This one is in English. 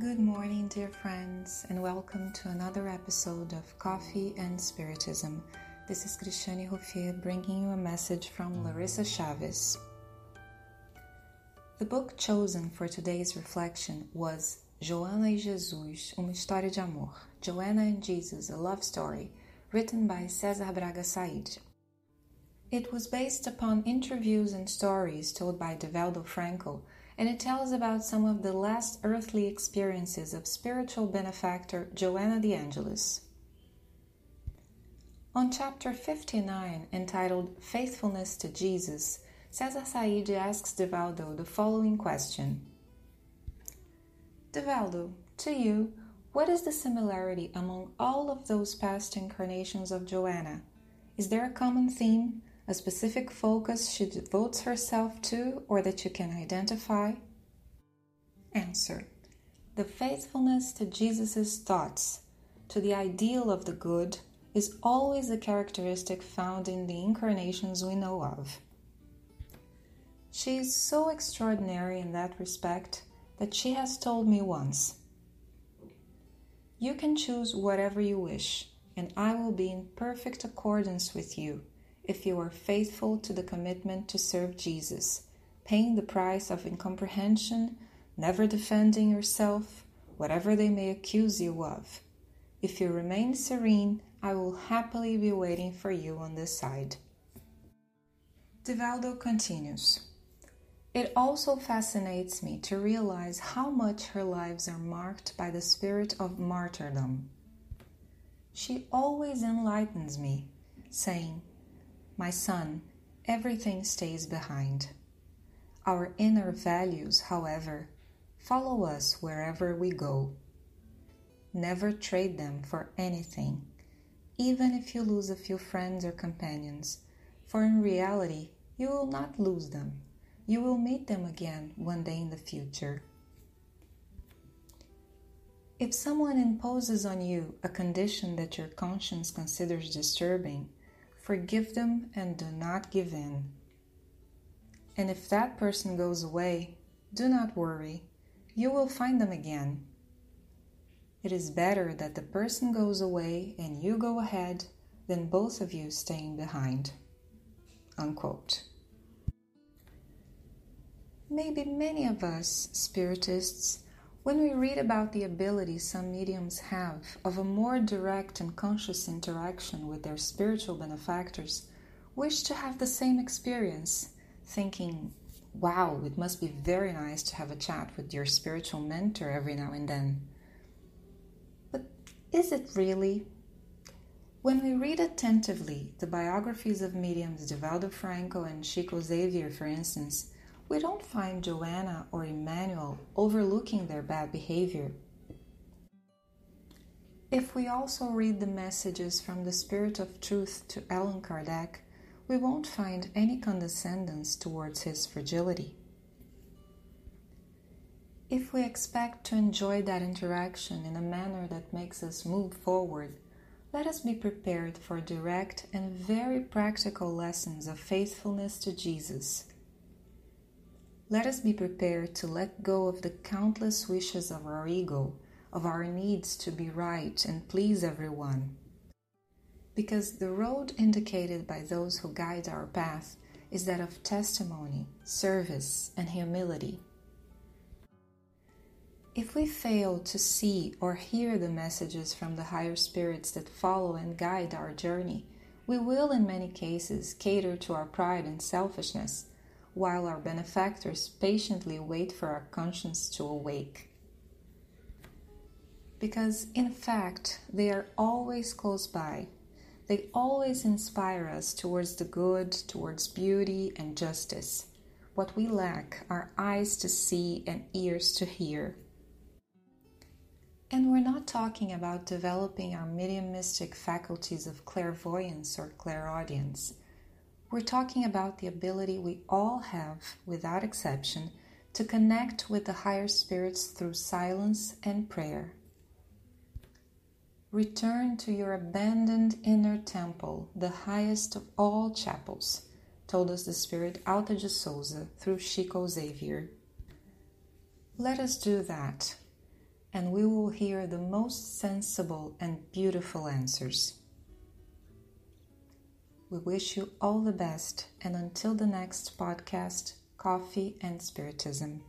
Good morning, dear friends, and welcome to another episode of Coffee and Spiritism. This is Cristiane Ruffier bringing you a message from Larissa Chavez. The book chosen for today's reflection was Joana e Jesus, Uma História de Amor, Joanna and Jesus, A Love Story, written by Cezar Braga Said. It was based upon interviews and stories told by Divaldo Franco, and it tells about some of the last earthly experiences of spiritual benefactor Joanna de Angelis. On chapter 59, entitled Faithfulness to Jesus, Cezar Said asks Divaldo the following question Divaldo, to you, what is the similarity among all of those past incarnations of Joanna? Is there a common theme? A specific focus she devotes herself to or that you can identify? Answer The faithfulness to Jesus' thoughts, to the ideal of the good, is always a characteristic found in the incarnations we know of. She is so extraordinary in that respect that she has told me once You can choose whatever you wish, and I will be in perfect accordance with you if you are faithful to the commitment to serve Jesus, paying the price of incomprehension, never defending yourself, whatever they may accuse you of. If you remain serene, I will happily be waiting for you on this side. Divaldo continues. It also fascinates me to realize how much her lives are marked by the spirit of martyrdom. She always enlightens me, saying, my son, everything stays behind. Our inner values, however, follow us wherever we go. Never trade them for anything, even if you lose a few friends or companions, for in reality, you will not lose them. You will meet them again one day in the future. If someone imposes on you a condition that your conscience considers disturbing, Forgive them and do not give in. And if that person goes away, do not worry, you will find them again. It is better that the person goes away and you go ahead than both of you staying behind. Unquote. Maybe many of us, Spiritists, when we read about the ability some mediums have of a more direct and conscious interaction with their spiritual benefactors, wish to have the same experience, thinking, wow, it must be very nice to have a chat with your spiritual mentor every now and then. But is it really? When we read attentively the biographies of mediums Divaldo Franco and Chico Xavier, for instance, we don't find Joanna or Emmanuel overlooking their bad behavior. If we also read the messages from the Spirit of Truth to Allan Kardec, we won't find any condescendence towards his fragility. If we expect to enjoy that interaction in a manner that makes us move forward, let us be prepared for direct and very practical lessons of faithfulness to Jesus let us be prepared to let go of the countless wishes of our ego, of our needs to be right and please everyone. Because the road indicated by those who guide our path is that of testimony, service, and humility. If we fail to see or hear the messages from the higher spirits that follow and guide our journey, we will, in many cases, cater to our pride and selfishness while our benefactors patiently wait for our conscience to awake. Because, in fact, they are always close by. They always inspire us towards the good, towards beauty and justice. What we lack are eyes to see and ears to hear. And we're not talking about developing our mediumistic faculties of clairvoyance or clairaudience. We're talking about the ability we all have, without exception, to connect with the higher spirits through silence and prayer. Return to your abandoned inner temple, the highest of all chapels, told us the spirit Auta de Souza through Chico Xavier. Let us do that. and we will hear the most sensible and beautiful answers. We wish you all the best, and until the next podcast, Coffee and Spiritism.